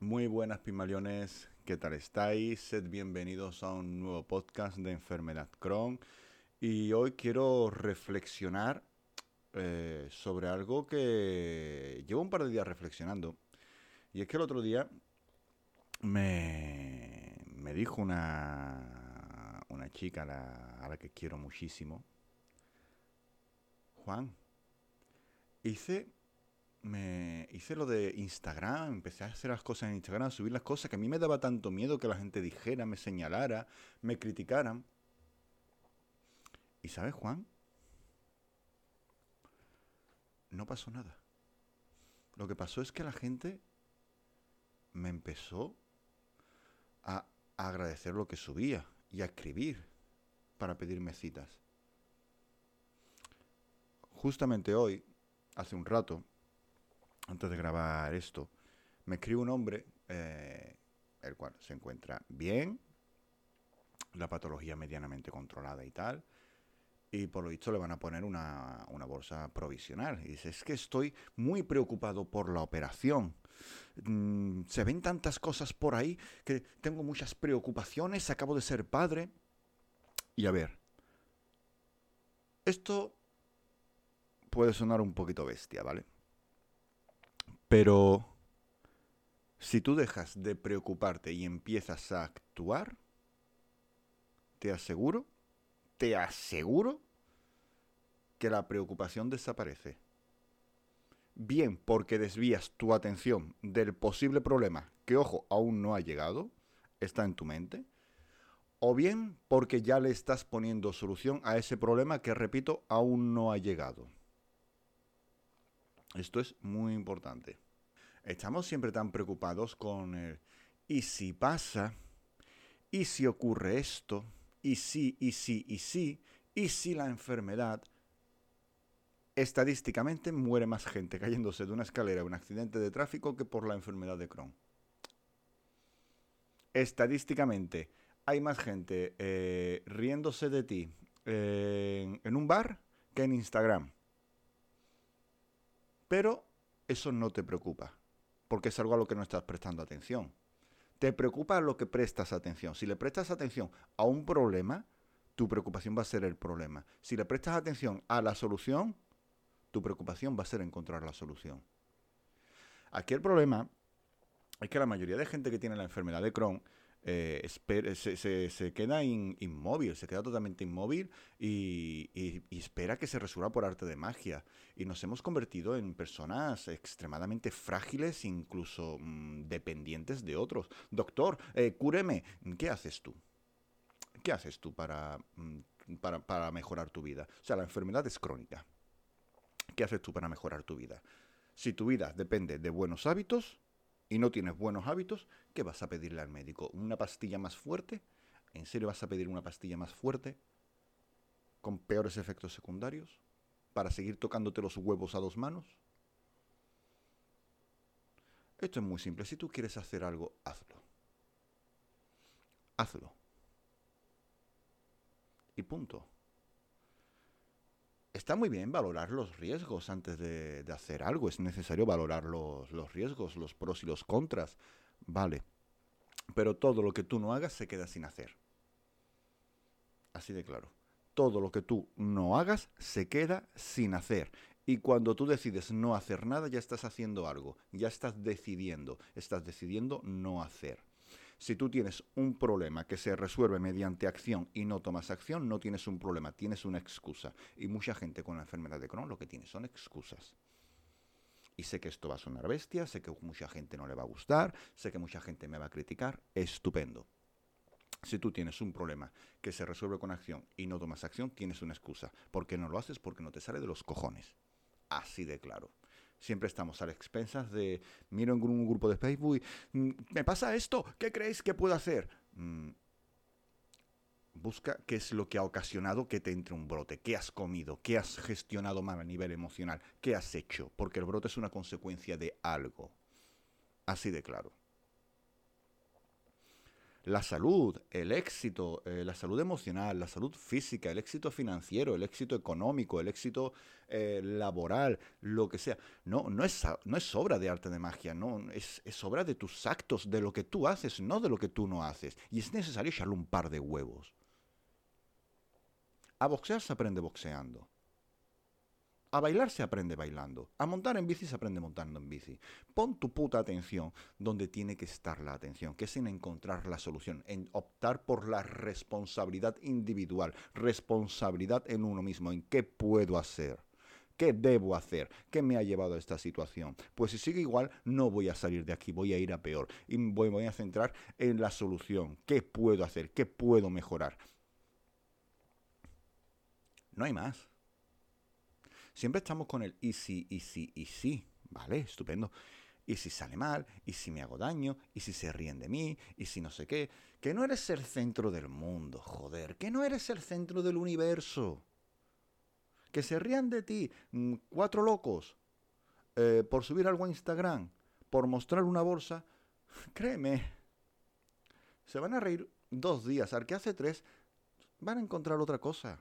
Muy buenas Pimaleones, ¿qué tal estáis? Sed bienvenidos a un nuevo podcast de Enfermedad Crohn. Y hoy quiero reflexionar eh, sobre algo que llevo un par de días reflexionando. Y es que el otro día me, me dijo una, una chica a la, a la que quiero muchísimo, Juan, hice me hice lo de Instagram, empecé a hacer las cosas en Instagram, a subir las cosas que a mí me daba tanto miedo que la gente dijera, me señalara, me criticaran. ¿Y sabes, Juan? No pasó nada. Lo que pasó es que la gente me empezó a agradecer lo que subía y a escribir para pedirme citas. Justamente hoy, hace un rato, antes de grabar esto, me escribe un hombre, eh, el cual se encuentra bien, la patología medianamente controlada y tal, y por lo visto le van a poner una, una, bolsa provisional. Y dice, es que estoy muy preocupado por la operación. Mm, se ven tantas cosas por ahí que tengo muchas preocupaciones, acabo de ser padre. Y a ver, esto puede sonar un poquito bestia, ¿vale? Pero si tú dejas de preocuparte y empiezas a actuar, te aseguro, te aseguro que la preocupación desaparece. Bien porque desvías tu atención del posible problema que, ojo, aún no ha llegado, está en tu mente, o bien porque ya le estás poniendo solución a ese problema que, repito, aún no ha llegado. Esto es muy importante. Estamos siempre tan preocupados con el ¿y si pasa? ¿Y si ocurre esto? ¿Y si, y si, y si? ¿Y si la enfermedad? Estadísticamente muere más gente cayéndose de una escalera o un accidente de tráfico que por la enfermedad de Crohn. Estadísticamente hay más gente eh, riéndose de ti en un bar que en Instagram. Pero eso no te preocupa, porque es algo a lo que no estás prestando atención. Te preocupa lo que prestas atención. Si le prestas atención a un problema, tu preocupación va a ser el problema. Si le prestas atención a la solución, tu preocupación va a ser encontrar la solución. Aquí el problema es que la mayoría de gente que tiene la enfermedad de Crohn eh, se, queda inmóvil, se queda totalmente inmóvil y, espera que se resuelva por arte de magia. Y nos hemos convertido en personas extremadamente frágiles, incluso mm, dependientes de otros. Doctor, eh, cúreme, ¿qué haces tú? ¿Qué haces tú para, mm, para, para mejorar tu vida? O sea, la enfermedad es crónica. ¿Qué haces tú para mejorar tu vida? Si tu vida depende de buenos hábitos, y no tienes buenos hábitos, ¿qué vas a pedirle al médico? ¿Una pastilla más fuerte? ¿En serio vas a pedir una pastilla más fuerte? ¿Con peores efectos secundarios? ¿Para seguir tocándote los huevos a dos manos? Esto es muy simple. Si tú quieres hacer algo, hazlo. Hazlo. Y punto está muy bien valorar los riesgos antes de, hacer algo. Es necesario valorar los, los, riesgos, los pros y los contras. Vale. Pero todo lo que tú no hagas se queda sin hacer. Así de claro. Todo lo que tú no hagas se queda sin hacer. Y cuando tú decides no hacer nada, ya estás haciendo algo. Ya estás decidiendo. Estás decidiendo no hacer. Si tú tienes un problema que se resuelve mediante acción y no tomas acción, no tienes un problema, tienes una excusa. Y mucha gente con la enfermedad de Crohn lo que tiene son excusas. Y sé que esto va a sonar bestia, sé que mucha gente no le va a gustar, sé que mucha gente me va a criticar. Estupendo. Si tú tienes un problema que se resuelve con acción y no tomas acción, tienes una excusa. ¿Por qué no lo haces? Porque no te sale de los cojones. Así de claro. Siempre estamos a las expensas de, miro en un grupo de Facebook y, mm, me pasa esto, ¿qué creéis que puedo hacer? Mm, busca qué es lo que ha ocasionado que te entre un brote, qué has comido, qué has gestionado mal a nivel emocional, qué has hecho, porque el brote es una consecuencia de algo. Así de claro. La salud, el éxito, eh, la salud emocional, la salud física, el éxito financiero, el éxito económico, el éxito eh, laboral, lo que sea. No, no es, no es obra de arte de magia, no, es, es obra de tus actos, de lo que tú haces, no de lo que tú no haces. Y es necesario echarle un par de huevos. A boxear se aprende boxeando. A bailar se aprende bailando. A montar en bici se aprende montando en bici. Pon tu puta atención donde tiene que estar la atención, que es en encontrar la solución, en optar por la responsabilidad individual, responsabilidad en uno mismo, en qué puedo hacer. ¿Qué debo hacer? ¿Qué me ha llevado a esta situación? Pues si sigue igual, no voy a salir de aquí, voy a ir a peor. Y voy, voy a centrar en la solución. ¿Qué puedo hacer? ¿Qué puedo mejorar? No hay más. Siempre estamos con el y si, y si, y si. Vale, estupendo. Y si sale mal, y si me hago daño, y si se ríen de mí, y si no sé qué. Que no eres el centro del mundo, joder. Que no eres el centro del universo. Que se rían de ti mm, cuatro locos eh, por subir algo a Instagram, por mostrar una bolsa. Créeme, se van a reír dos días. Al que hace tres, van a encontrar otra cosa.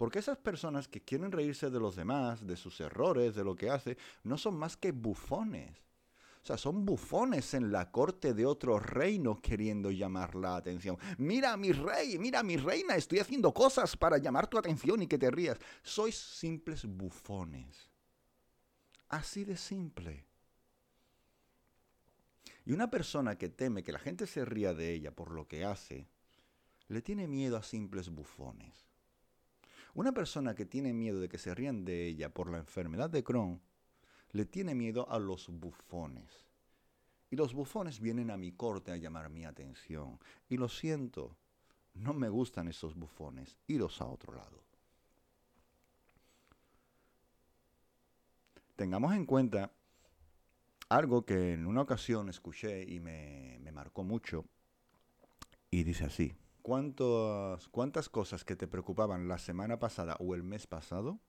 Porque esas personas que quieren reírse de los demás, de sus errores, de lo que hace, no son más que bufones. O sea, son bufones en la corte de otro reino queriendo llamar la atención. Mira mi rey, mira mi reina, estoy haciendo cosas para llamar tu atención y que te rías. Sois simples bufones. Así de simple. Y una persona que teme que la gente se ría de ella por lo que hace, le tiene miedo a simples bufones. Una persona que tiene miedo de que se rían de ella por la enfermedad de Crohn, le tiene miedo a los bufones. Y los bufones vienen a mi corte a llamar mi atención. Y lo siento, no me gustan esos bufones. Iros a otro lado. Tengamos en cuenta algo que en una ocasión escuché y me, me marcó mucho. Y dice así cuántas cosas que te preocupaban la semana pasada o el mes pasado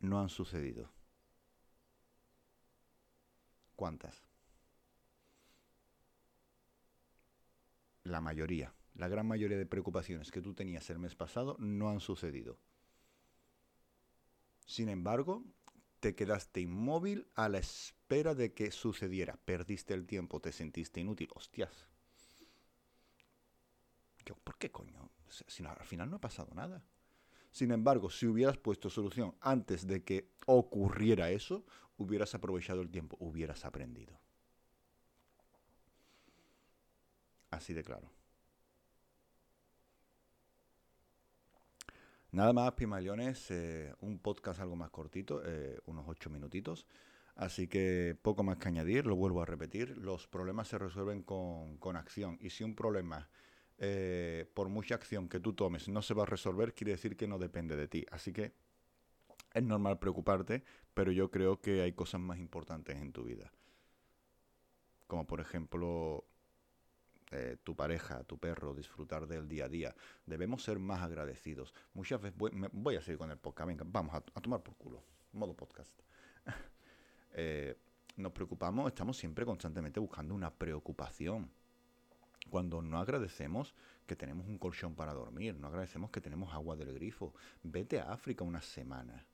no han sucedido? ¿Cuántas? La mayoría, la gran mayoría de preocupaciones que tú tenías el mes pasado no han sucedido. Sin embargo, te quedaste inmóvil a la espera de que sucediera. Perdiste el tiempo, te sentiste inútil. Hostias, ¿por qué coño? Si al final no ha pasado nada. Sin embargo, si hubieras puesto solución antes de que ocurriera eso, hubieras aprovechado el tiempo, hubieras aprendido. Así de claro. Nada más, Pimaleones, eh, un podcast algo más cortito, eh, unos ocho minutitos. Así que poco más que añadir, lo vuelvo a repetir, los problemas se resuelven con, con acción. Y si un problema eh, por mucha acción que tú tomes, no se va a resolver, quiere decir que no depende de ti. Así que es normal preocuparte, pero yo creo que hay cosas más importantes en tu vida. Como por ejemplo eh, tu pareja, tu perro, disfrutar del día a día. Debemos ser más agradecidos. Muchas veces voy, a seguir con el podcast. Venga, vamos a, tomar por culo. Modo podcast. Eh, nos preocupamos, estamos siempre constantemente buscando una preocupación cuando no agradecemos que tenemos un colchón para dormir, no agradecemos que tenemos agua del grifo. Vete a África una semana.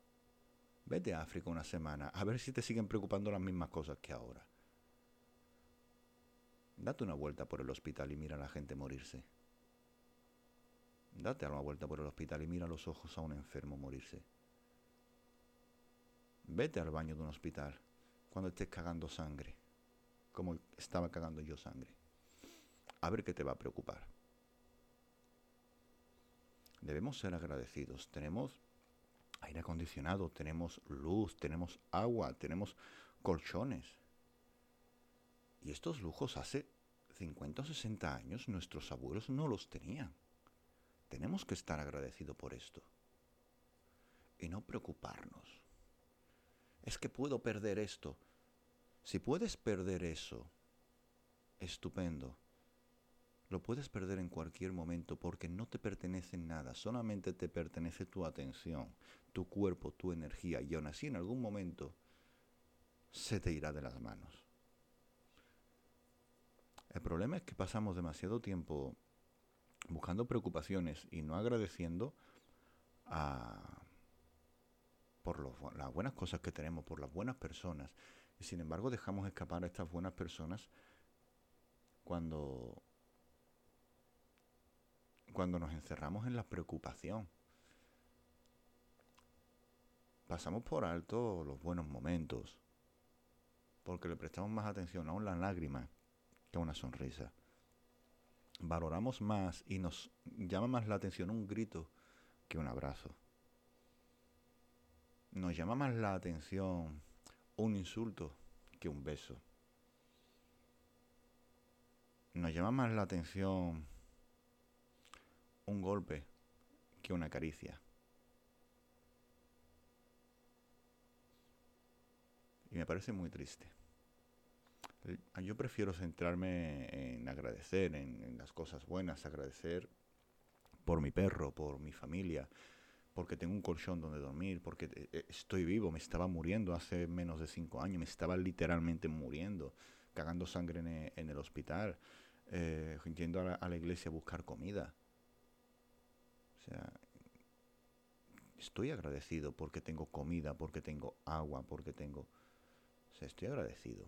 Vete a África una semana, a ver si te siguen preocupando las mismas cosas que ahora. Date una vuelta por el hospital y mira a la gente morirse. Date una vuelta por el hospital y mira los ojos a un enfermo morirse. Vete al baño de un hospital cuando estés cagando sangre, como estaba cagando yo sangre a ver qué te va a preocupar. Debemos ser agradecidos. Tenemos aire acondicionado, tenemos luz, tenemos agua, tenemos colchones. Y estos lujos hace 50 o 60 años nuestros abuelos no los tenían. Tenemos que estar agradecidos por esto. Y no preocuparnos. Es que puedo perder esto. Si puedes perder eso, estupendo lo puedes perder en cualquier momento porque no te pertenece nada, solamente te pertenece tu atención, tu cuerpo, tu energía y aún así en algún momento se te irá de las manos. problema es que pasamos demasiado tiempo buscando preocupaciones y no agradeciendo a, por las buenas cosas que tenemos, por las buenas personas. Y sin embargo dejamos escapar a estas buenas personas cuando, cuando nos encerramos en la preocupación. Pasamos por alto los buenos momentos, porque le prestamos más atención a una lágrima que a una sonrisa. Valoramos más y nos llama más la atención un grito que un abrazo. Nos llama más la atención un insulto que un beso. Nos llama más la atención un golpe que una caricia. Y me parece muy triste. Yo prefiero centrarme en agradecer, en, las cosas buenas, agradecer por mi perro, por mi familia, porque tengo un colchón donde dormir, porque eh, eh, estoy vivo, me estaba muriendo hace menos de cinco años, me estaba literalmente muriendo, cagando sangre en, el hospital, eh, yendo a la, iglesia a buscar comida. Sea, estoy agradecido porque tengo comida, porque tengo agua, porque tengo... Estoy agradecido.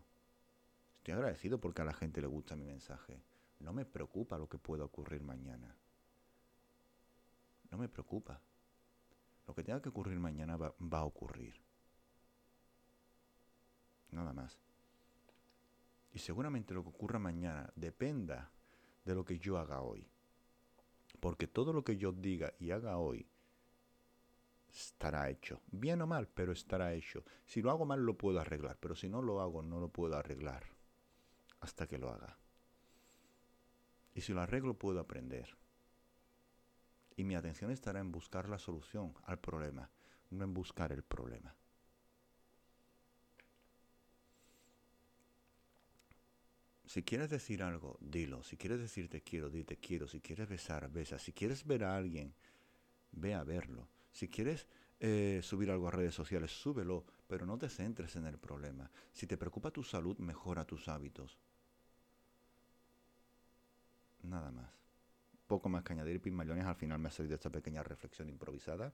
Estoy agradecido porque a la gente le gusta mi mensaje. No me preocupa lo que pueda ocurrir mañana. No me preocupa. Lo que tenga que ocurrir mañana va, a ocurrir. Nada más. Y seguramente lo que ocurra mañana dependa de lo que yo haga hoy. Porque todo lo que yo diga y haga hoy estará hecho. Bien o mal, pero estará hecho. Si lo hago mal lo puedo arreglar, pero si no lo hago no lo puedo arreglar hasta que lo haga. Y si lo arreglo puedo aprender. Y mi atención estará en buscar la solución al problema, no en buscar el problema. Si quieres decir algo, dilo. Si quieres decir te quiero, di te quiero. Si quieres besar, besa. Si quieres ver a alguien, ve a verlo. Si quieres eh, subir algo a redes sociales, súbelo, pero no te centres en el problema. Si te preocupa tu salud, mejora tus hábitos. Nada más poco más que añadir, Pigmaliones. Al final me ha salido esta pequeña reflexión improvisada.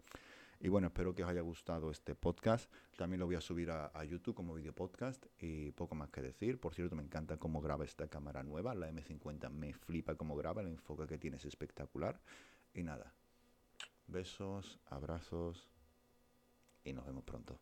Y bueno, espero que os haya gustado este podcast. También lo voy a subir a, YouTube como video podcast y poco más que decir. Por cierto, me encanta cómo graba esta cámara nueva, la M50. Me flipa cómo graba, el enfoque que tiene es espectacular. Y nada, besos, abrazos y nos vemos pronto.